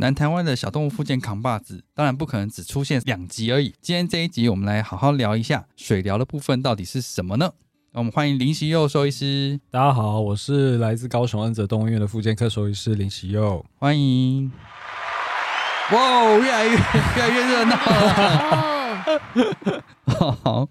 南台湾的小动物附件扛把子，当然不可能只出现两集而已。今天这一集，我们来好好聊一下水疗的部分到底是什么呢？我们欢迎林喜佑兽医师。大家好，我是来自高雄恩泽动物院的附件科兽医师林喜佑，欢迎。哇，越来越越来越热闹了。好。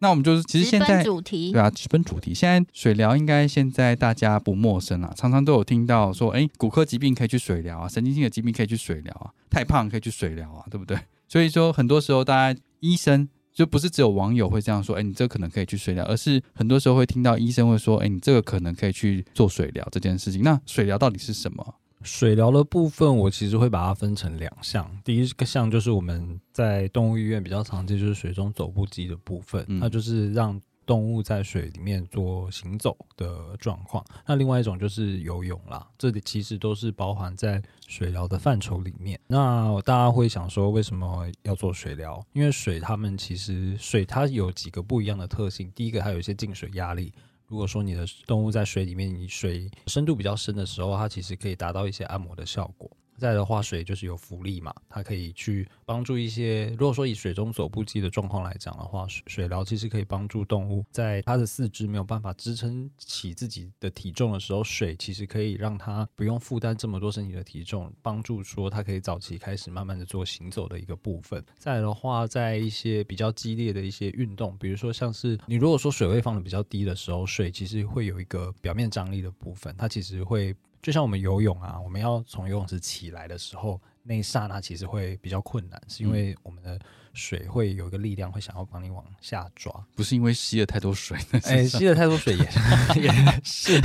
那我们就是其实现在主题对啊，直奔主题。现在水疗应该现在大家不陌生了，常常都有听到说，哎，骨科疾病可以去水疗啊，神经性的疾病可以去水疗啊，太胖可以去水疗啊，对不对？所以说很多时候大家医生就不是只有网友会这样说，哎，你这可能可以去水疗，而是很多时候会听到医生会说，哎，你这个可能可以去做水疗这件事情。那水疗到底是什么？水疗的部分，我其实会把它分成两项。第一个项就是我们在动物医院比较常见，就是水中走步机的部分，那就是让动物在水里面做行走的状况。那另外一种就是游泳啦，这里其实都是包含在水疗的范畴里面。那大家会想说，为什么要做水疗？因为水它们其实水它有几个不一样的特性。第一个，它有一些进水压力。如果说你的动物在水里面，你水深度比较深的时候，它其实可以达到一些按摩的效果。再的话，水就是有浮力嘛，它可以去帮助一些。如果说以水中走步机的状况来讲的话，水水疗其实可以帮助动物在它的四肢没有办法支撑起自己的体重的时候，水其实可以让它不用负担这么多身体的体重，帮助说它可以早期开始慢慢的做行走的一个部分。再的话，在一些比较激烈的一些运动，比如说像是你如果说水位放的比较低的时候，水其实会有一个表面张力的部分，它其实会。就像我们游泳啊，我们要从游泳池起来的时候，那一刹那其实会比较困难，是因为我们的水会有一个力量会想要帮你往下抓，不是因为吸了太多水。哎，吸了太多水也 也是。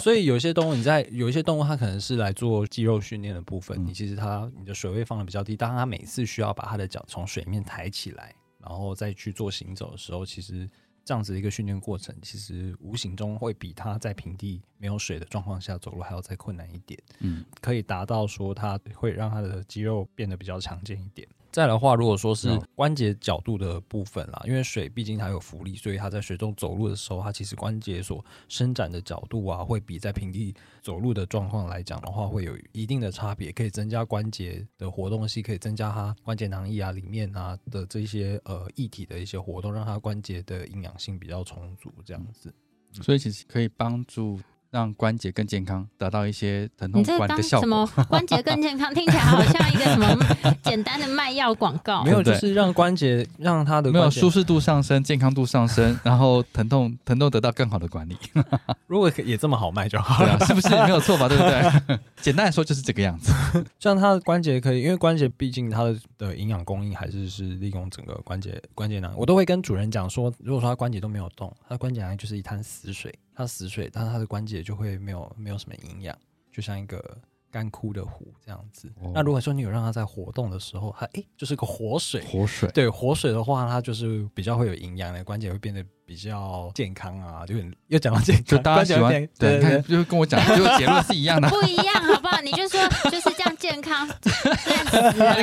所以有些动物，你在有一些动物，它可能是来做肌肉训练的部分，你其实它你的水位放的比较低，当它每次需要把它的脚从水面抬起来，然后再去做行走的时候，其实。这样子的一个训练过程，其实无形中会比他在平地没有水的状况下走路还要再困难一点。嗯，可以达到说他会让他的肌肉变得比较强健一点。再的话，如果说是关节角度的部分啦，因为水毕竟它有浮力，所以它在水中走路的时候，它其实关节所伸展的角度啊，会比在平地走路的状况来讲的话，会有一定的差别，可以增加关节的活动性，可以增加它关节囊液啊里面啊的这些呃液体的一些活动，让它关节的营养性比较充足，这样子。所以其实可以帮助。让关节更健康，达到一些疼痛管的效果。什么关节更健康？听起来好像一个什么 简单的卖药广告。没有，就是让关节让它的没有舒适度上升，健康度上升，然后疼痛疼痛得到更好的管理。如果也这么好卖就好了，是不是没有错吧？对不对？简单来说就是这个样子。像它的关节可以，因为关节毕竟它的的营养供应还是是利用整个关节关节囊。我都会跟主人讲说，如果说他关节都没有动，他的关节囊就是一滩死水。它死水，但是它的关节就会没有没有什么营养，就像一个干枯的湖这样子。那如果说你有让它在活动的时候，它哎就是个活水，活水对活水的话，它就是比较会有营养的，关节会变得比较健康啊。就又讲到健康，就大家喜欢对，看就跟我讲，就结论是一样的，不一样好不好？你就说就是这样健康，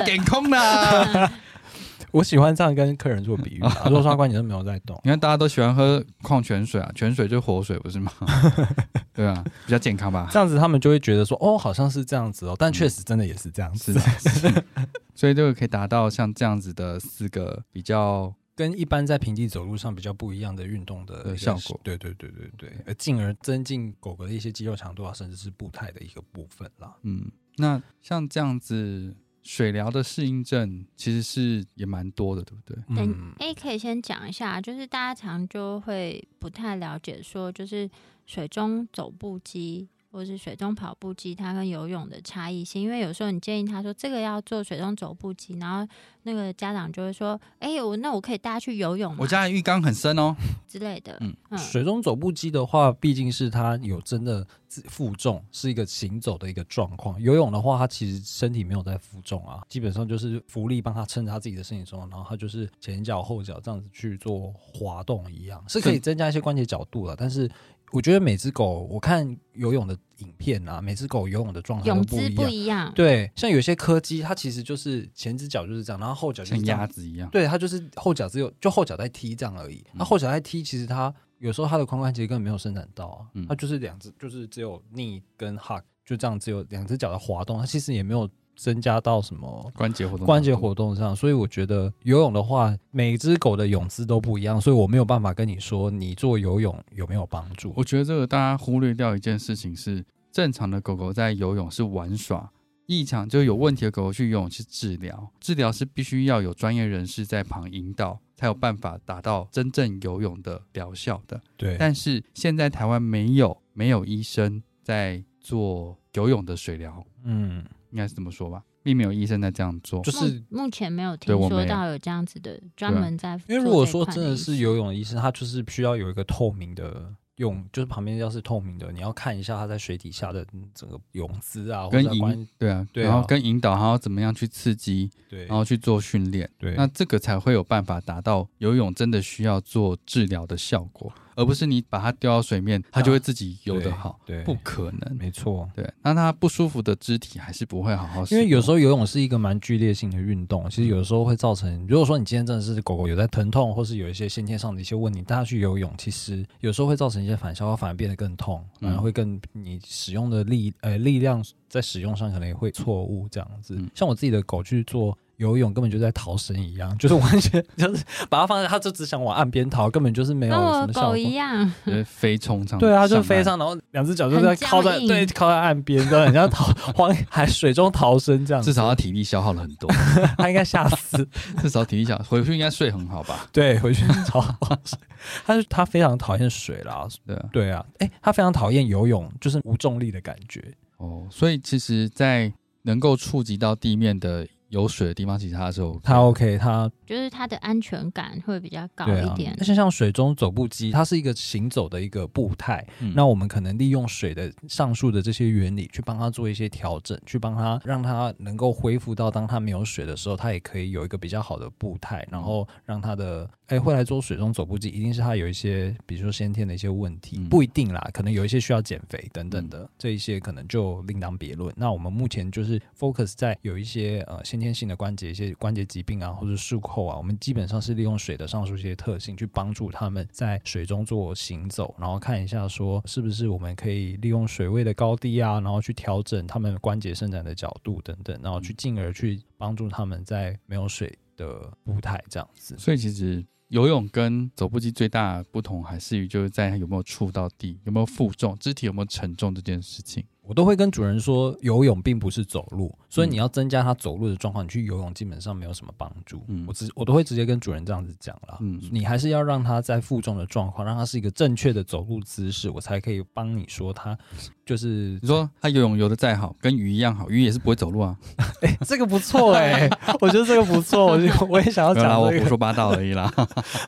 健康的。我喜欢这样跟客人做比喻啊，如果说他观点都没有在动，你看大家都喜欢喝矿泉水啊，泉水就是活水，不是吗？对啊，比较健康吧。这样子他们就会觉得说，哦，好像是这样子哦，但确实真的也是这样子。所以这个可以达到像这样子的四个比较跟一般在平地走路上比较不一样的运动的效果对对对对对，而进而增进狗狗的一些肌肉强度啊，甚至是步态的一个部分啦。嗯，那像这样子水疗的适应症其实是也蛮多的，对不对？等嗯，哎，可以先讲一下，就是大家常就会不太了解，说就是水中走步机或是水中跑步机，它跟游泳的差异性。因为有时候你建议他说这个要做水中走步机，然后那个家长就会说，哎，我那我可以带他去游泳吗？我家的浴缸很深哦，之类的。嗯嗯水中走步机的话，毕竟是它有真的负重，是一个行走的一个状况。游泳的话，它其实身体没有在负重啊，基本上就是浮力帮他撑着他自己的身体重，然后他就是前脚后脚这样子去做滑动一样，是可以增加一些关节角度了。但是我觉得每只狗，我看游泳的影片啊，每只狗游泳的状态都泳姿不一样。不一样，对，像有些柯基，它其实就是前只脚就是这样，然后后脚就是像这样鸭子一样。对，它就是后脚只有就后脚在踢这样而已。那、嗯后脚在踢，其实它有时候它的髋关节根本没有伸展到啊，嗯它就是两只，就是只有 knee 跟 hug 就这样，只有两只脚的滑动，它其实也没有增加到什么关节活动，关节活动上。所以我觉得游泳的话，每只狗的泳姿都不一样，所以我没有办法跟你说你做游泳有没有帮助。我觉得这个大家忽略掉一件事情是，正常的狗狗在游泳是玩耍，异常就有问题的狗狗去游泳是治疗，治疗是必须要有专业人士在旁引导，才有办法达到真正游泳的疗效的。对，但是现在台湾没有没有医生在做游泳的水疗，嗯，应该是这么说吧，并没有医生在这样做。就是目目前没有听说到有这样子的专门在因为如果说真的是游泳的医生，他就是需要有一个透明的泳，就是旁边要是透明的，你要看一下它在水底下的整个泳姿啊，跟引对啊，对啊然后跟引导，它要怎么样去刺激，对，然后去做训练，对，那这个才会有办法达到游泳真的需要做治疗的效果，而不是你把它丢到水面，它就会自己游得好，对，不可能。没错。对，那它不舒服的肢体还是不会好好，因为有时候游泳是一个蛮剧烈性的运动，其实有时候会造成，如果说你今天真的是狗狗有在疼痛，或是有一些先天上的一些问题，带它去游泳，其实有时候会造成一些反效果，反而变得更痛，嗯反而会更你使用的力呃力量在使用上可能也会错误这样子。嗯像我自己的狗去做。游泳根本就在逃生一样，就是完全就是把它放在，它就只想往岸边逃，根本就是没有什么效果。狗一样，就是飞冲上，对啊，就飞上，然后两只脚就在靠在对靠在岸边，对，很像逃荒海水中逃生这样。至少他体力消耗了很多，他应该吓死。至少体力小，回去应该睡很好吧？对，回去超好水。他是他非常讨厌水啦，对啊，对啊，哎，他非常讨厌游泳，就是无重力的感觉。哦，所以其实，在能够触及到地面的有水的地方，其实它是 OK 他 OK，他就是它的安全感会比较高一点。但是像水中走步机，它是一个行走的一个步态。嗯那我们可能利用水的上述的这些原理，去帮它做一些调整，去帮它让它能够恢复到当它没有水的时候，它也可以有一个比较好的步态，然后让它的哎会来做水中走步机，一定是它有一些比如说先天的一些问题，嗯不一定啦，可能有一些需要减肥等等的，这一些可能就另当别论。那我们目前就是 focus 在有一些呃先天性的关节、一些关节疾病啊，或者术后啊，我们基本上是利用水的上述一些特性去帮助他们在水中做行走，然后看一下说是不是我们可以利用水位的高低啊，然后去调整他们关节伸展的角度等等，然后去进而去帮助他们在没有水的步态这样子。所以其实游泳跟走步机最大不同，还是于就是在有没有触到地，有没有负重，肢体有没有沉重这件事情。我都会跟主人说，游泳并不是走路，所以嗯你要增加他走路的状况，你去游泳基本上没有什么帮助。嗯我直我都会直接跟主人这样子讲啦。嗯你还是要让他在负重的状况，让他是一个正确的走路姿势，我才可以帮你说他就是你说他游泳游的再好，跟鱼一样好，鱼也是不会走路啊。哎、这个不错哎、我觉得这个不错，我就我也想要讲这个，我胡说八道而已啦。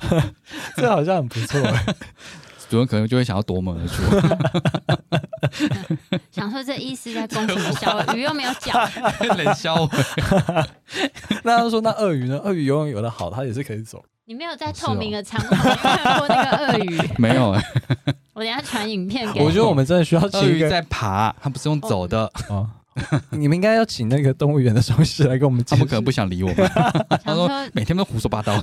这好像很不错哎、主人可能就会想要夺门而出，想说这意思在攻什么小鱼又没有脚，冷笑我。那他说那鳄鱼呢？鳄鱼游泳游的好，它也是可以走。你没有在透明的场合看过那个鳄鱼。没有哎、我等下传影片给你。我觉得我们真的需要鳄鱼在爬，它不是用走的。啊你们应该要请那个动物园的兽医师来跟我们。他们可能不想理我们，他说每天都胡说八道。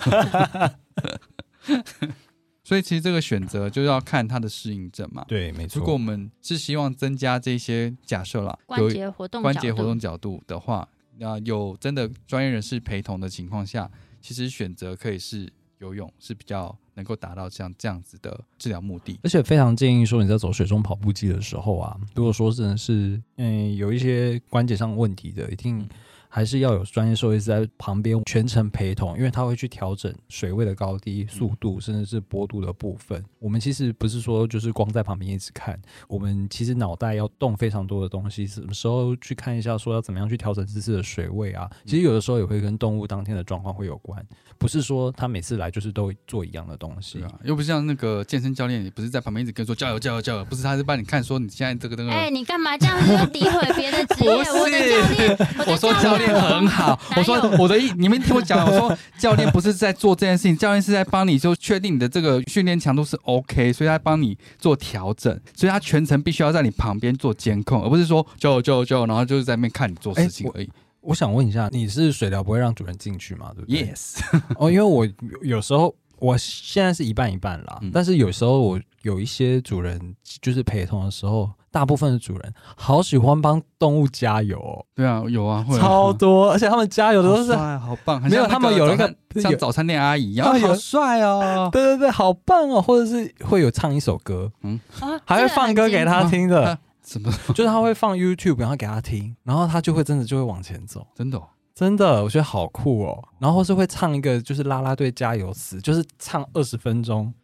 所以其实这个选择就要看它的适应症嘛。对，没错。如果我们是希望增加这些假设啦，关有节活动关节活动角度的话，那有真的专业人士陪同的情况下，其实选择可以是游泳是比较能够达到像这样子的治疗目的。而且非常建议说你在走水中跑步机的时候啊，如果说真的是嗯有一些关节上问题的，一定还是要有专业兽医师在旁边全程陪同，因为他会去调整水位的高低、速度，甚至是坡度的部分。我们其实不是说就是光在旁边一直看，我们其实脑袋要动非常多的东西，什么时候去看一下说要怎么样去调整这次的水位啊？其实有的时候也会跟动物当天的状况会有关，不是说他每次来就是都做一样的东西对。啊，又不像那个健身教练，也不是在旁边一直跟说加油加油加油，不是他是帮你看说你现在这个那个。哎、你干嘛这样子又诋毁别的职业？不是我的教练，我的我说教练很好，我说我的意，你们听我讲，我说教练不是在做这件事情，教练是在帮你就确定你的这个训练强度是 OK，所以他帮你做调整，所以他全程必须要在你旁边做监控，而不是说就就就，然后就是在那边看你做事情而已。我想问一下，你是水疗不会让主人进去吗？对不对 yes，哦，因为我有有时候我现在是一半一半啦，嗯但是有时候我有一些主人就是陪同的时候，大部分的主人好喜欢帮动物加油、哦，对啊，有啊，会啊超多，而且他们加油的都是。好好棒，很 没有他们有那个像早餐店阿姨一样，好帅哦。对对对，好棒哦！或者是会有唱一首歌，嗯还会放歌给他听的，啊什么？就是他会放 YouTube，然后给他听，然后他就会真的就会往前走。真的哦？真的，我觉得好酷哦。然后是会唱一个就是啦啦队加油词，就是唱二十分钟。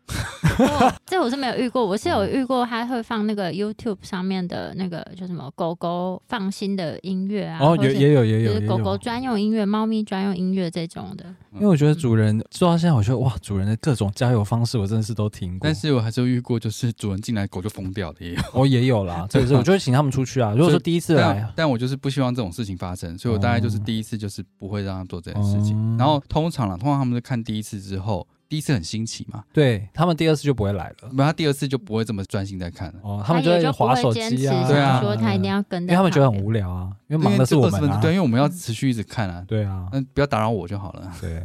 这我是没有遇过，我是有遇过，他会放那个 YouTube 上面的那个叫什么狗狗放心的音乐啊，哦，或是有也有也有就是狗狗。专用音乐、猫咪专用音乐这种的。因为我觉得主人做到现在，我觉得哇，主人的各种加油方式，我真的是都听过。但是我还是遇过，就是主人进来狗就疯掉的也有。我也有啦，这个是我就会请他们出去啊。如果说第一次来，但我就是不希望这种事情发生，所以我大概就是第一次就是不会让他做这件事情。哦然后通常啦，通常他们是看第一次之后，第一次很新奇嘛，对他们第二次就不会来了。那他第二次就不会这么专心在看了。哦，他们就会划手机啊，对啊说他一定要跟他们觉得很无聊啊，因为忙的是我们啊。对，因为我们要持续一直看啊，对啊，那不要打扰我就好了。对。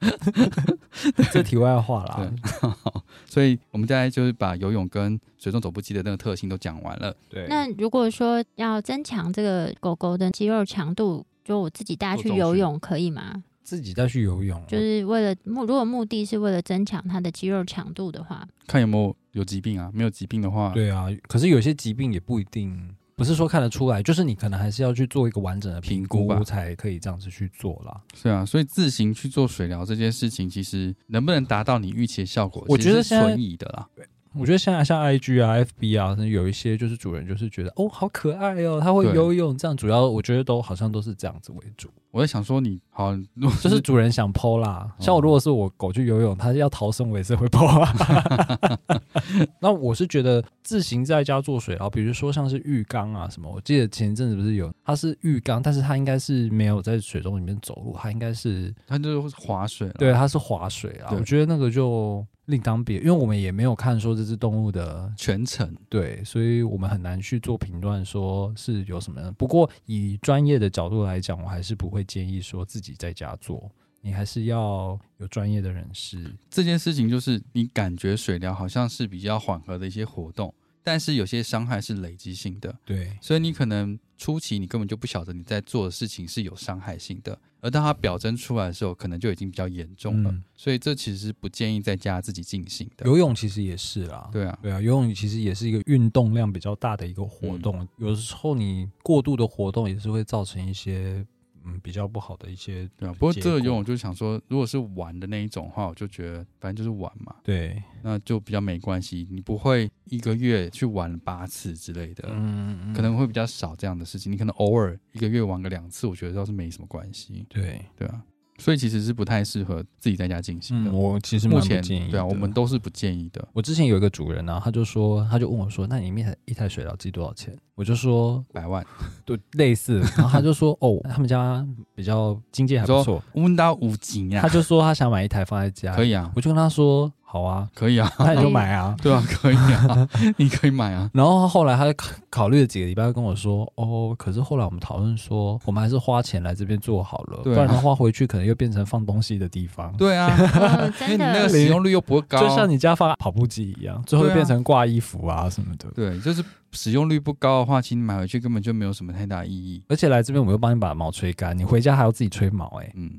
这题外话啦，对，所以我们大概就是把游泳跟水中走步机的那个特性都讲完了。对。那如果说要增强这个狗狗的肌肉强度，就我自己带他去游泳可以吗？自己带去游泳，就是为了目，如果目的是为了增强他的肌肉强度的话，看有没有有疾病啊，没有疾病的话，对啊，可是有些疾病也不一定，不是说看得出来，就是你可能还是要去做一个完整的评评估吧才可以这样子去做啦。是啊，所以自行去做水疗这件事情，其实能不能达到你预期的效果，我觉得是存疑的啦。我觉得现在像 IG 啊、FB 啊，有一些就是主人就是觉得哦好可爱哦，它会游泳，这样主要我觉得都好像都是这样子为主，我在想说你，好，就是主人想 PO 啦。哦像我如果是我狗去游泳，它要逃生我也是会啊。那我是觉得自行在家做水疗，比如说像是浴缸啊什么，我记得前一阵子不是有，它是浴缸，但是它应该是没有在水中里面走路，它应该是它就是划水了。对，它是划水啊。我觉得那个就另当别，因为我们也没有看说这只动物的全程对，所以我们很难去做评断，说是有什么。不过以专业的角度来讲，我还是不会建议说自己在家做，你还是要有专业的人士。这件事情，就是你感觉水疗好像是比较缓和的一些活动，但是有些伤害是累积性的，对，所以你可能初期你根本就不晓得你在做的事情是有伤害性的，而当它表征出来的时候，可能就已经比较严重了。嗯。所以这其实不建议在家自己进行的。游泳其实也是啦。对啊，对啊，游泳其实也是一个运动量比较大的一个活动，有时候你过度的活动也是会造成一些嗯比较不好的一些对啊。不过这个结果游泳就是想说，如果是玩的那一种的话，我就觉得反正就是玩嘛，对，那就比较没关系。你不会一个月去玩八次之类的，嗯可能会比较少这样的事情。你可能偶尔一个月玩个两次，我觉得倒是没什么关系。对，对啊，所以其实是不太适合自己在家进行的。嗯，我其实目前对啊，我们都是不建议的。我之前有一个主人呢、他就说，他就问我说：“那你一台一台水疗机多少钱？”我就说百万，：“ 对，类似。”然后他就说：“哦，他们家比较经济还不错。温到五级”呀他，就说他想买一台放在家。可以啊。我就跟他说：“好啊，可以啊，那你就买啊。对啊，可以啊，你可以买啊。然后后来他考考虑了几个礼拜，跟我说：“哦，可是后来我们讨论说，我们还是花钱来这边做好了，不然的话回去可能又变成放东西的地方。对啊，嗯因为你那个使用率又不会高，就像你家放跑步机一样，最后变成挂衣服啊什么的。对，就是使用率不高的话，其实你买回去根本就没有什么太大意义。而且来这边我又帮你把毛吹干，你回家还要自己吹毛、欸，嗯，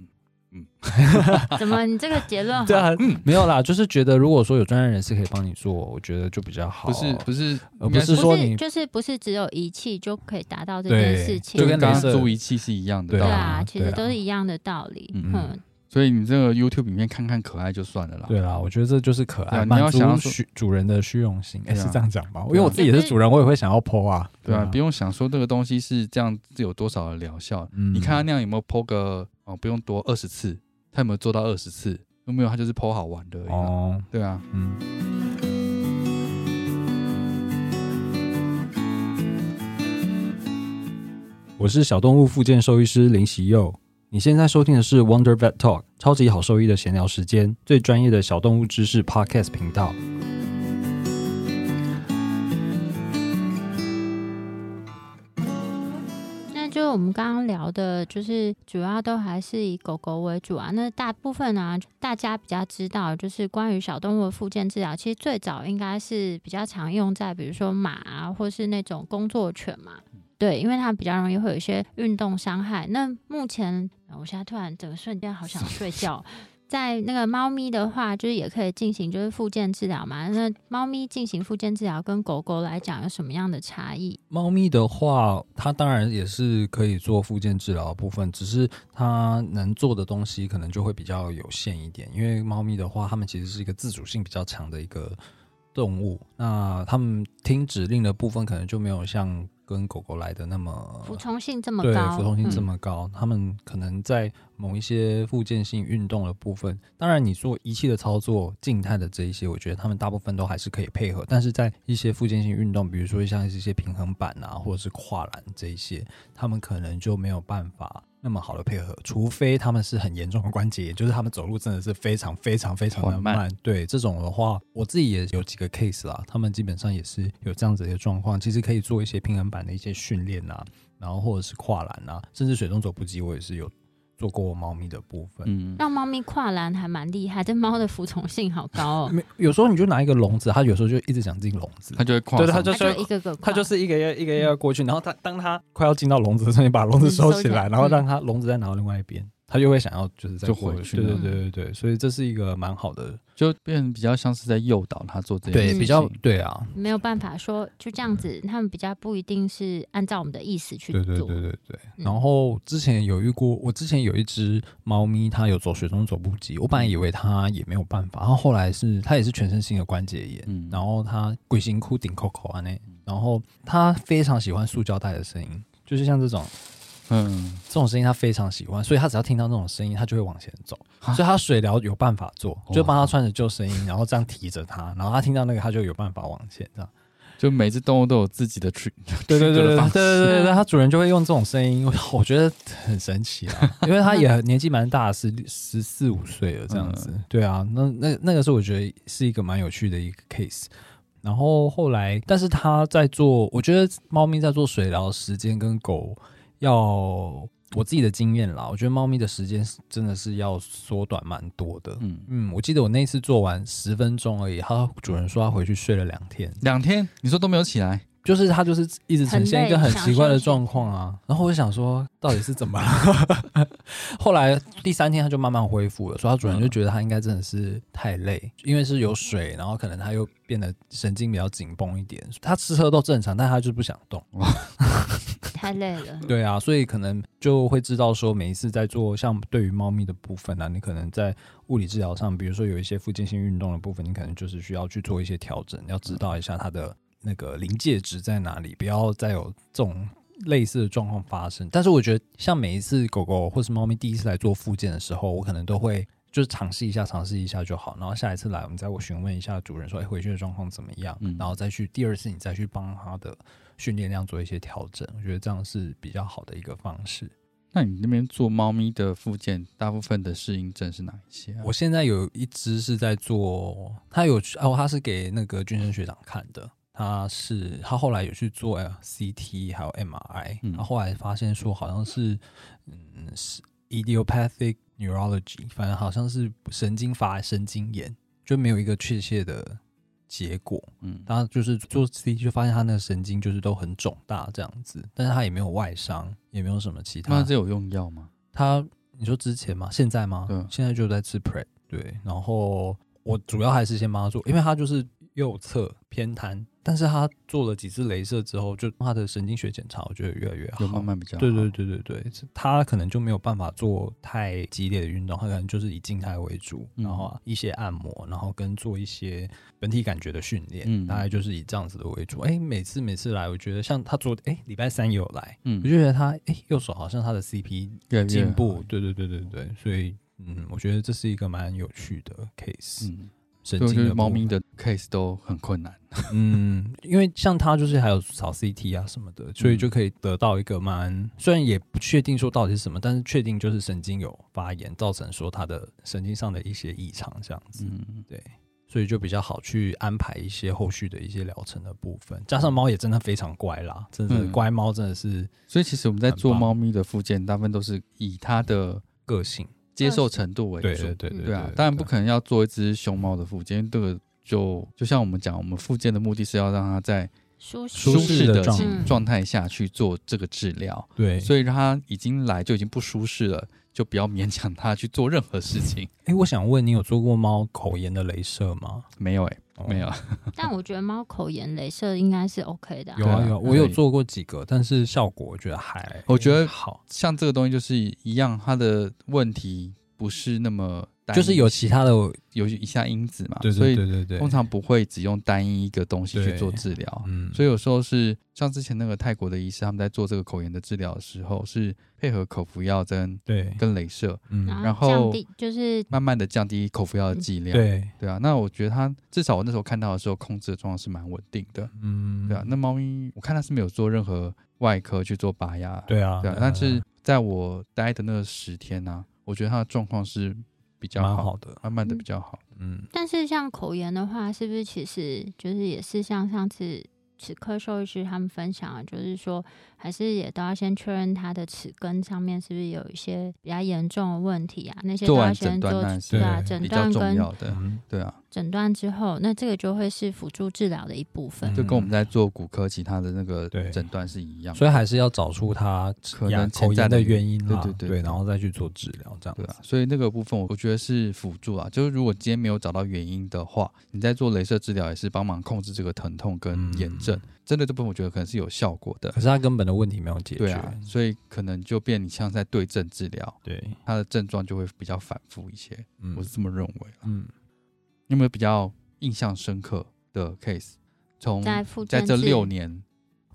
怎么你这个结论好？对啊，没有啦，就是觉得如果说有专业人士可以帮你做，我觉得就比较好。不是不是，而不是说你不是就是不是只有仪器就可以达到这件事情，就跟刚租仪器是一样的对道理。对啊，其实都是一样的道理。嗯嗯，所以你这个 YouTube 里面看看可爱就算了啦。对啦，我觉得这就是可爱，满想要说足虚主人的虚荣心，哎、是这样讲吧？因为我自己也是主人，我也会想要剖啊，对啊，不用想说这个东西是这样子有多少的疗效。嗯你看他那样有没有剖个哦，不用多二十次，他有没有做到二十次？有没有？他就是剖好玩的而已嘛。哦，对啊，嗯。我是小动物复健兽医师林喜佑，你现在收听的是 Wonder Vet Talk 超级好兽医的闲聊时间，最专业的小动物知识 Podcast 频道。我们刚刚聊的，就是主要都还是以狗狗为主啊。那大部分呢、大家比较知道，就是关于小动物的附件治疗，其实最早应该是比较常用在比如说马啊，或是那种工作犬嘛。对，因为它比较容易会有一些运动伤害。那目前，呃我现在突然整个瞬间好想睡觉。在那个猫咪的话，就是也可以进行就是复健治疗嘛。那猫咪进行复健治疗跟狗狗来讲有什么样的差异？猫咪的话，它当然也是可以做复健治疗的部分，只是它能做的东西可能就会比较有限一点。因为猫咪的话，它们其实是一个自主性比较强的一个动物，那它们听指令的部分可能就没有像跟狗狗来的那么服从性这么对高，服从性这嗯么高，他们可能在某一些附件性运动的部分，当然你做仪器的操作、静态的这一些，我觉得他们大部分都还是可以配合。但是在一些附件性运动，比如说像一些平衡板啊，或者是跨栏这一些，他们可能就没有办法那么好的配合，除非他们是很严重的关节炎，就是他们走路真的是非常非常非常的慢慢。对这种的话，我自己也有几个 case 啦，他们基本上也是有这样子的一个状况，其实可以做一些平衡板的一些训练啊，然后或者是跨栏啊，甚至水中走步机，我也是有做过猫咪的部分。嗯，让猫咪跨栏还蛮厉害，这猫的服从性好高哦。没有时候你就拿一个笼子，它有时候就一直想进笼子，它就会跨对它就一个个跨，它就是一个要一个要过去，然后它当它快要进到笼子的时候，你把笼子收起来，嗯收起来。然后让它笼子再拿到另外一边，它就会想要就是再回去对对对对对，所以这是一个蛮好的，就变比较像是在诱导他做这件事情。对，比较对啊，没有办法说就这样子，他们比较不一定是按照我们的意思去对做。对对对。对。嗯。然后之前有遇过，我之前有一只猫咪，它有走水中走步机，我本来以为它也没有办法，然后后来是它也是全身性的关节炎，嗯。然后它鬼形哭顶扣扣啊那，然后它非常喜欢塑胶袋的声音，就是像这种嗯，这种声音，他非常喜欢，所以他只要听到那种声音，他就会往前走，啊所以它水疗有办法做，就帮他穿着救生衣，然后这样提着他，然后他听到那个，他就有办法往前这样。就每只动物都有自己的 trick，对对对对对对对对，它 主人就会用这种声音，我我觉得很神奇啊，因为它也年纪蛮大，是十四五岁了这样子。对啊，那那那个是我觉得是一个蛮有趣的一个 case。然后后来，但是他在做，我觉得猫咪在做水疗时间跟狗要。我自己的经验啦，我觉得猫咪的时间是真的是要缩短蛮多的。嗯，嗯，我记得我那一次做完十分钟而已，它主人说他回去睡了两天。两天你说都没有起来，就是他就是一直呈现一个很奇怪的状况啊，然后我就想说到底是怎么了？后来第三天他就慢慢恢复了，所以他主人就觉得他应该真的是太累，因为是有水，然后可能他又变得神经比较紧绷一点，他吃喝都正常，但他就不想动。太累了。对啊，所以可能就会知道说，每一次在做像对于猫咪的部分啊，你可能在物理治疗上，比如说有一些附件性运动的部分，你可能就是需要去做一些调整，要知道一下它的那个临界值在哪里，不要再有这种类似的状况发生。但是我觉得，像每一次狗狗或是猫咪第一次来做复健的时候，我可能都会。就是尝试一下，尝试一下就好。然后下一次来，我们再我询问一下主人说：“哎，回去的状况怎么样？”嗯然后再去第二次，你再去帮它的训练量做一些调整。我觉得这样是比较好的一个方式。那你那边做猫咪的附件，大部分的适应症是哪一些啊？我现在有一只是在做，它有哦，它是给那个军生学长看的。他是他后来有去做 CT 还有 MRI，嗯他后来发现说好像是嗯是 idiopathic neurology，反正好像是神经发神经炎，就没有一个确切的结果。嗯，他就是做 CT 就发现他那个神经就是都很肿大这样子，但是他也没有外伤，也没有什么其他。那这有用药吗？他你说之前吗？现在吗？对现在就在吃 Pre，对。然后我主要还是先帮他做，因为他就是右侧偏瘫，但是他做了几次镭射之后，就他的神经学检查，我觉得越来越好。有慢慢比较好。对对对对对，他可能就没有办法做太激烈的运动，他可能就是以静态为主，嗯然后啊一些按摩，然后跟做一些本体感觉的训练，嗯大概就是以这样子的为主。哎，每次每次来，我觉得像他昨哎礼拜三也有来，嗯我就觉得他哎右手好像他的 CP 进步，对对对对对，所以嗯，我觉得这是一个蛮有趣的 case。神经的猫咪的 case 都很困难。嗯，因为像它就是还有扫 CT 啊什么的，所以就可以得到一个蛮虽然也不确定说到底是什么，但是确定就是神经有发炎，造成说它的神经上的一些异常这样子。嗯，对，所以就比较好去安排一些后续的一些疗程的部分。加上猫也真的非常乖啦，真的嗯乖猫真的是所以其实我们在做猫咪的附件，大部分都是以它的个性。接受程度为对主。对对对对啊，当然不可能要做一只熊猫的附件，这个就就像我们讲，我们附件的目的是要让它在舒适。舒适的状态。下去做这个治疗，对，所以让它已经来就已经不舒适了，就不要勉强它去做任何事情。哎，我想问你有做过猫口炎的镭射吗？没有哎、哦没有。但我觉得猫口炎镭射应该是 OK 的有啊有啊，我有做过几个，但是效果我觉得还我觉得好，像这个东西就是一样，它的问题不是那么就是有其他的，有以下因子嘛，对所以对对对对，通常不会只用单一一个东西去做治疗。嗯，所以有时候是像之前那个泰国的医师，他们在做这个口炎的治疗的时候，是配合口服药跟对，跟镭射，嗯然后降低就是慢慢的降低口服药的剂量。对，对啊，那我觉得他至少我那时候看到的时候，控制的状况是蛮稳定的。嗯，对啊，那猫咪我看它是没有做任何外科去做拔牙。对啊，对啊，但是在我待的那十天呢、我觉得它的状况是比较好，蛮好的，慢慢的比较好。嗯，但是像口炎的话，是不是其实就是也是像上次齿科兽医师他们分享的，就是说还是也都要先确认它的齿根上面是不是有一些比较严重的问题啊？那些都要先做断那是对啊，对诊比较重断跟要的。嗯对啊，诊断之后，那这个就会是辅助治疗的一部分。就跟我们在做骨科其他的那个对诊断是一样。所以还是要找出它可能牙口潜在的炎的原因啦，对对对然后再去做治疗，这样对啊，所以那个部分我我觉得是辅助啊，就是如果今天没有找到原因的话，你在做镭射治疗也是帮忙控制这个疼痛跟炎症，嗯针对这部分我觉得可能是有效果的。可。是它根本的问题没有解决，对啊，所以可能就变你像在对症治疗，对，它的症状就会比较反复一些，嗯。我是这么认为。嗯，你有没有比较印象深刻的 case？从在这六年，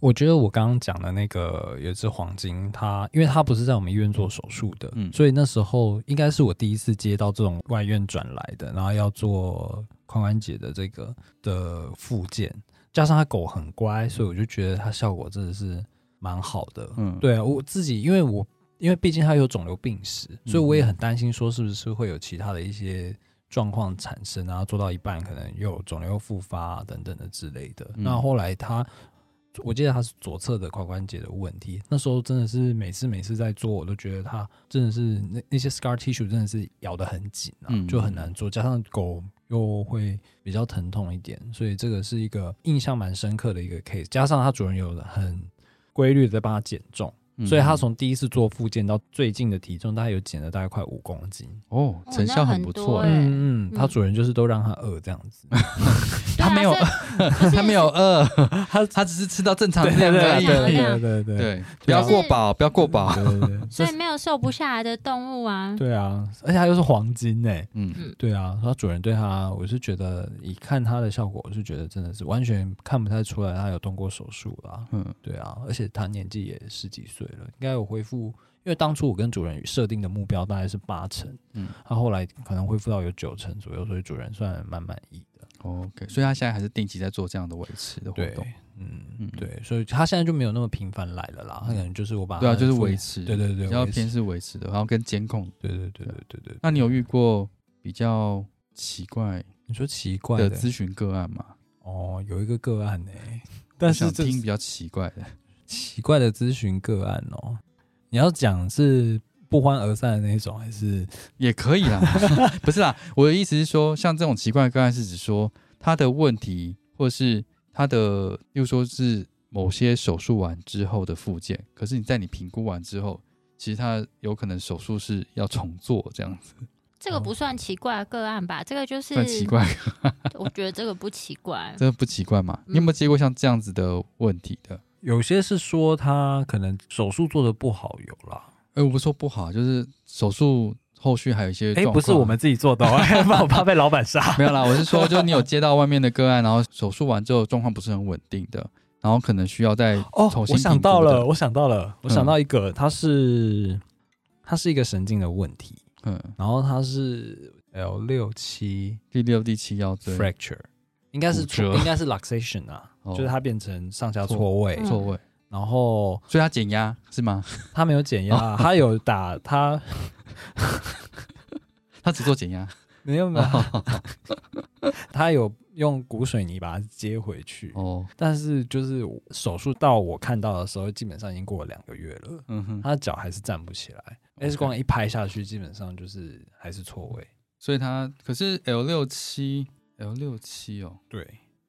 我觉得我刚刚讲的那个有一只黄金，它因为它不是在我们医院做手术的，嗯。所以那时候应该是我第一次接到这种外院转来的，然后要做髋关节的这个的附件，加上它狗很乖，所以我就觉得它效果真的是蛮好的。嗯，对啊，我自己因为我因为毕竟它有肿瘤病史，所以我也很担心说是不是会有其他的一些状况产生，然后做到一半可能又有肿瘤复发、啊、等等的之类的。嗯那后来它，我记得它是左侧的髋关节的问题，那时候真的是每次每次在做，我都觉得它真的是那那些 scar tissue 真的是咬得很紧啊，嗯就很难做，加上狗。又会比较疼痛一点，所以这个是一个印象蛮深刻的一个 case。加上它主人有很规律的在帮它减重，所以他从第一次做复健到最近的体重，大概有减了大概快五公斤。哦，哦成效很很不错欸，多欸嗯嗯，他嗯主人就是都让他饿这样子。他没有 他没有饿，他他只是吃到正常的量而已。对对对对对对，不要过饱，不要过饱。对对对所以没有瘦不下来的动物啊。对啊，而且他又是黄金哎。嗯，对啊，他主人对他，我是觉得一看他的效果，我是觉得真的是完全看不太出来他有动过手术啦。嗯对啊，而且他年纪也十几岁了，应该有恢复。因为当初我跟主人设定的目标大概是八成，嗯，他后来可能恢复到有九成左右，所以主人算蛮满意的。OK，所以他现在还是定期在做这样的维持的活对动。，嗯嗯对，所以他现在就没有那么频繁来了啦，他可能就是我把对啊，就是维持，对对对，比较偏是维持的，然后跟监控。对对对对对对。那你有遇过比较奇怪你说奇怪的的咨询个案吗？哦，有一个个案呢、我但是听比较奇怪的，奇怪的咨询个案哦，你要讲是不欢而散的那种，还是也可以啦，不是啦。我的意思是说，像这种奇怪的个案，是指说他的问题，或是他的，又说是某些手术完之后的附件，可是你在你评估完之后，其实他有可能手术是要重做这样子，这个不算奇怪的个案吧？这个就是算奇，怪，我觉得这个不奇怪。这个不奇怪嘛？你有没有接过像这样子的问题的？有些是说他可能手术做的不好，有啦。哎、我不是说不好，就是手术后续还有一些哎、状况不是我们自己做的、哦，怕我怕被老板杀。没有啦，我是说，就你有接到外面的个案，然后手术完之后状况不是很稳定的，然后可能需要再哦，重新我想到了，我想到了，我想嗯到一个，它是它是一个神经的问题，嗯，然后它是 L 六七第六、第七腰椎 fracture，应该是应该是 luxation 啊，哦。就是它变成上下错错位，嗯。错位，然后所以他减压是吗？他没有减哦。压，他有打他他 只做减压，没 有没有，他 有用骨水泥把它接回去，哦，但是就是手术到我看到的时候，基本上已经过了两个月了，嗯哼，他的脚还是站不起来，X 光一拍下去，基本上就是还是错位。所以他可是 L 六七 L 六七哦，对，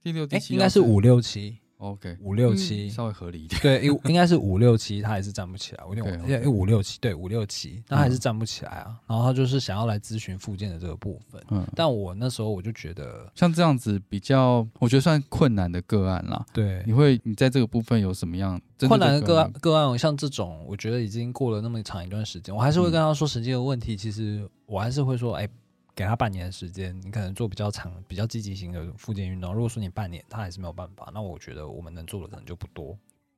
第六、第哎，七应该是五六七，，OK，五六七，稍微合理一点，对，应应该是五六七，他还是站不起来。我有点 OK，OK 忘，因为五六七，对，五六七，他还是站不起来啊。然后他就是想要来咨询附件的这个部分，嗯，但我那时候我就觉得，像这样子比较，我觉得算困难的个案啦。对你，会你在这个部分有什么样困难的个案个案，像这种，我觉得已经过了那么长一段时间，我还是会跟他说实际的问题。其实我还是会说，哎，给他半年的时间，你可能做比较长、比较积极型的复健运动。如果说你半年他还是没有办法，那我觉得我们能做的可能就不多。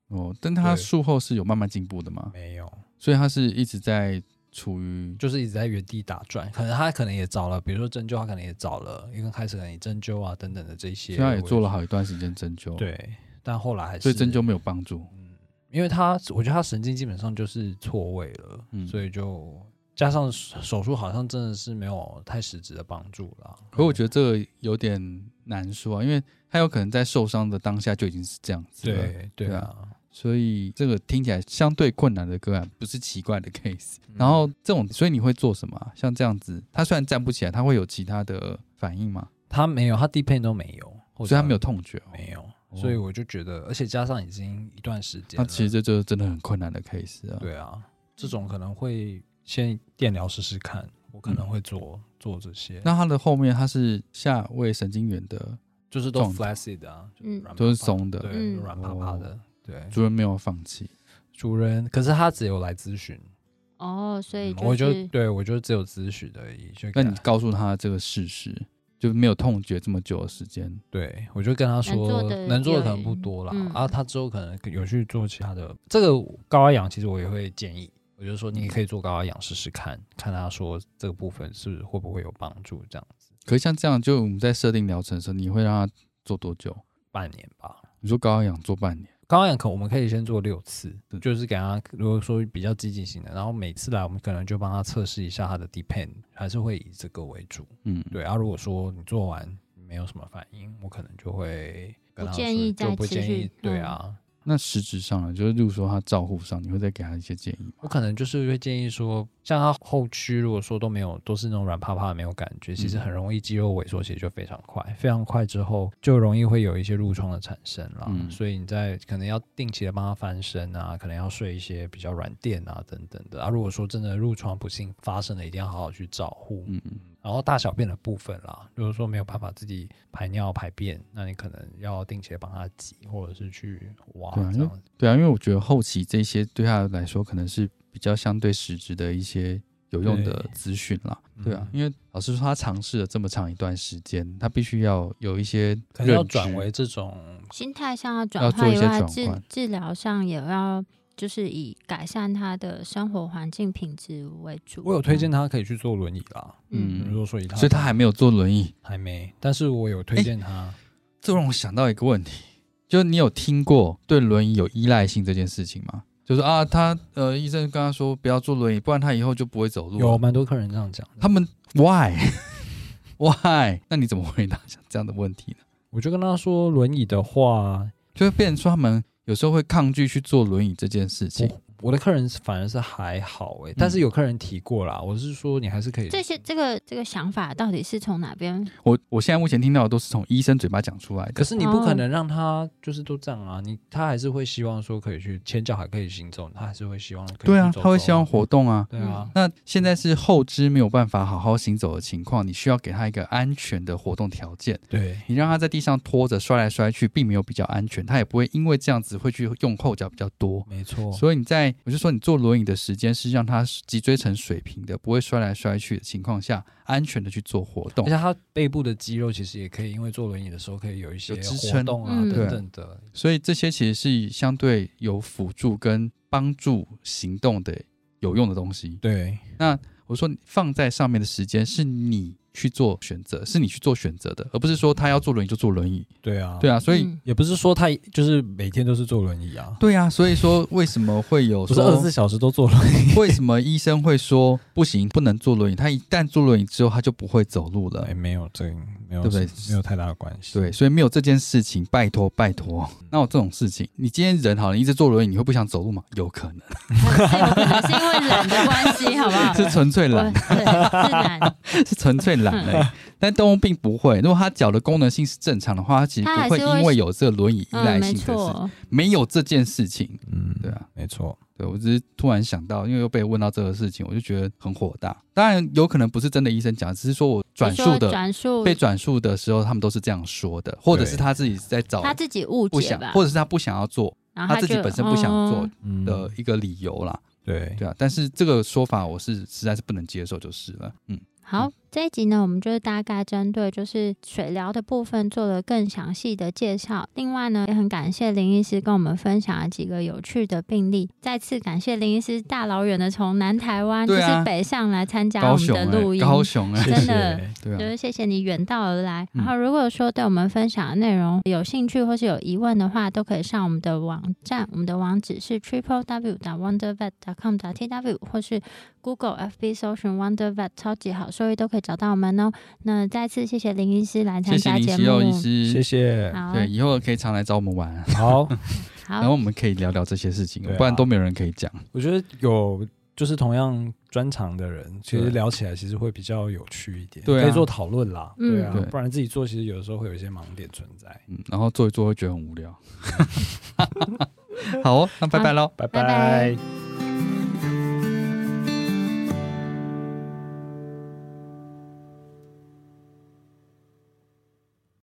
哦，但他术后是有慢慢进步的吗？没有，所以他是一直在处于就是一直在原地打转。可能他可能也找了，比如说针灸，他可能也找了，因为开始可能以针灸啊等等的这些，他也做了好一段时间针灸，，对，但后来还是对针灸没有帮助。嗯，因为他我觉得他神经基本上就是错位了，嗯所以就加上手术好像真的是没有太实质的帮助了。可我觉得这个有点难说啊，因为他有可能在受伤的当下就已经是这样子了，对对对啊，所以这个听起来相对困难的个案，不是奇怪的 case。嗯然后这种，所以你会做什么啊？像这样子，他虽然站不起来，他会有其他的反应吗？他没有，他低配都没有，所以他没有痛觉、哦，没有，哦所以我就觉得，而且加上已经一段时间了，那其实这就是真的很困难的 case 啊。对啊，这种可能会先电疗试试看，我可能会做、做这些，那它的后面它是下位神经元的，就是都状态。flaccid 啊，就嗯。软都是松的。对，嗯。软趴趴的，对，主人没有放弃。主人，可是他只有来咨询，哦，所以嗯我就就是对我就只有咨询而已，就那你告诉他这个事实，就没有痛觉这么久的时间。对我就跟他说能做的能做的可能不多啦，嗯。啊，他之后可能有去做其他的，这个高压氧其实我也会建议。我就说，你可以做高压氧试试看，看他说这个部分是会不会有帮助，这样子可是像这样，就我们在设定疗程的时候，你会让他做多久？半年吧。你说高压氧做半年，高压氧可我们可以先做六次，就是给他如果说比较积极型的，然后每次来我们可能就帮他测试一下他的 depend，还是会以这个为主。嗯，对啊，如果说你做完没有什么反应，我可能就会跟他不建说议再不建议对啊，那实质上呢，就是例如说他照护上，你会再给他一些建议吗？我可能就是会建议说，像他后区如果说都没有，都是那种软趴趴的没有感觉，其实很容易肌肉萎缩，其实就非常快，非常快之后就容易会有一些褥疮的产生啦。嗯所以你在可能要定期的帮他翻身啊，可能要睡一些比较软垫啊等等的啊。如果说真的褥疮不幸发生了，一定要好好去照护。嗯嗯，然后大小便的部分啦，如果说没有办法自己排尿排便，那你可能要定期的帮他挤，或者是去挖对啊这样子。对啊，因为我觉得后期这些对他来说可能是比较相对实质的一些有用的资讯啦。对啊，嗯因为老师说他尝试了这么长一段时间，他必须要有一些可能要转为这种心态上要转要做一些换以外，治转换治疗上也要就是以改善他的生活环境品质为主。我有推荐他可以去坐轮椅啦。嗯，如果说以他，所以他还没有坐轮椅，还没。但是我有推荐他。这让我想到一个问题，就是你有听过对轮椅有依赖性这件事情吗？就是啊，他呃，医生跟他说不要坐轮椅，不然他以后就不会走路。有蛮多客人这样讲。他们 why why？那你怎么回答这样的问题呢？我就跟他说，轮椅的话，就会变成说他们有时候会抗拒去坐轮椅这件事情。我的客人反而是还好哎，但是有客人提过啦。我是说，你还是可以。这些这个这个想法到底是从哪边？我我现在目前听到的都是从医生嘴巴讲出来的。可是你不可能让他就是都这样啊，你他还是会希望说可以去前脚还可以行走，他还是会希望。对啊，他会希望活动啊。对啊。那现在是后肢没有办法好好行走的情况，你需要给他一个安全的活动条件。对你让他在地上拖着摔来摔去，并没有比较安全，他也不会因为这样子会去用后脚比较多。没错。所以你在我就说你坐轮。轮椅的时间是让它脊椎呈水平的，不会摔来摔去的情况下，安全的去做活动。而且它背部的肌肉其实也可以，因为坐轮椅的时候可以有一些支撑啊等等的。所以这些其实是相对有辅助跟帮助行动的有用的东西。对，那我说放在上面的时间是你。去做选择是你去做选择的，而不是说他要坐轮椅就坐轮椅。对啊，对啊，所以也不是说他就是每天都是坐轮椅啊。对啊，所以说为什么会有 不是二十四小时都坐轮椅？为什么医生会说不行，不能坐轮椅？他一旦坐轮椅之后，他就不会走路了。哎，没有这，没有对不对？没有太大的关系。对，所以没有这件事情，拜托拜托。那有这种事情，你今天人好，你一直坐轮椅，你会不想走路吗？有可能，有可能是因为懒的关系，好不好？是纯粹懒，是懒，是纯粹懒哎。但动物并不会，如果它脚的功能性是正常的话，它其实不会因为有这个轮椅依赖性的事，没有这件事情。嗯，对啊，没错。对我只是突然想到，因为又被问到这个事情，我就觉得很火大。当然有可能不是真的医生讲，只是说我转述的，转述被转述的时候，他们都是这样说的，或者是他自己在找他自己误解吧，或者是他不想要做，他自己本身不想做的一个理由啦。对对啊，但是这个说法我是实在是不能接受，就是了。嗯。好，这一集呢，我们就是大概针对就是水疗的部分做了更详细的介绍。另外呢，也很感谢林医师跟我们分享了几个有趣的病例。再次感谢林医师大老远的从南台湾就是北上来参加我们的录音，高雄哎，真的，对就是谢谢你远道而来。然后如果说对我们分享的内容有兴趣或是有疑问的话，都可以上我们的网站，我们的网址是 triple w. wondervet. com. t w 或是 Google FB 搜寻 Wondervet 超级好。所以都可以找到我们哦。那再次谢谢林医师来参加节目，谢谢。对，以后可以常来找我们玩。好，然后我们可以聊聊这些事情，不然都没有人可以讲。我觉得有就是同样专长的人，其实聊起来其实会比较有趣一点，对可以做讨论啦。对啊，不然自己做其实有的时候会有一些盲点存在。嗯，然后做一做会觉得很无聊。好哦，那拜拜喽，拜拜。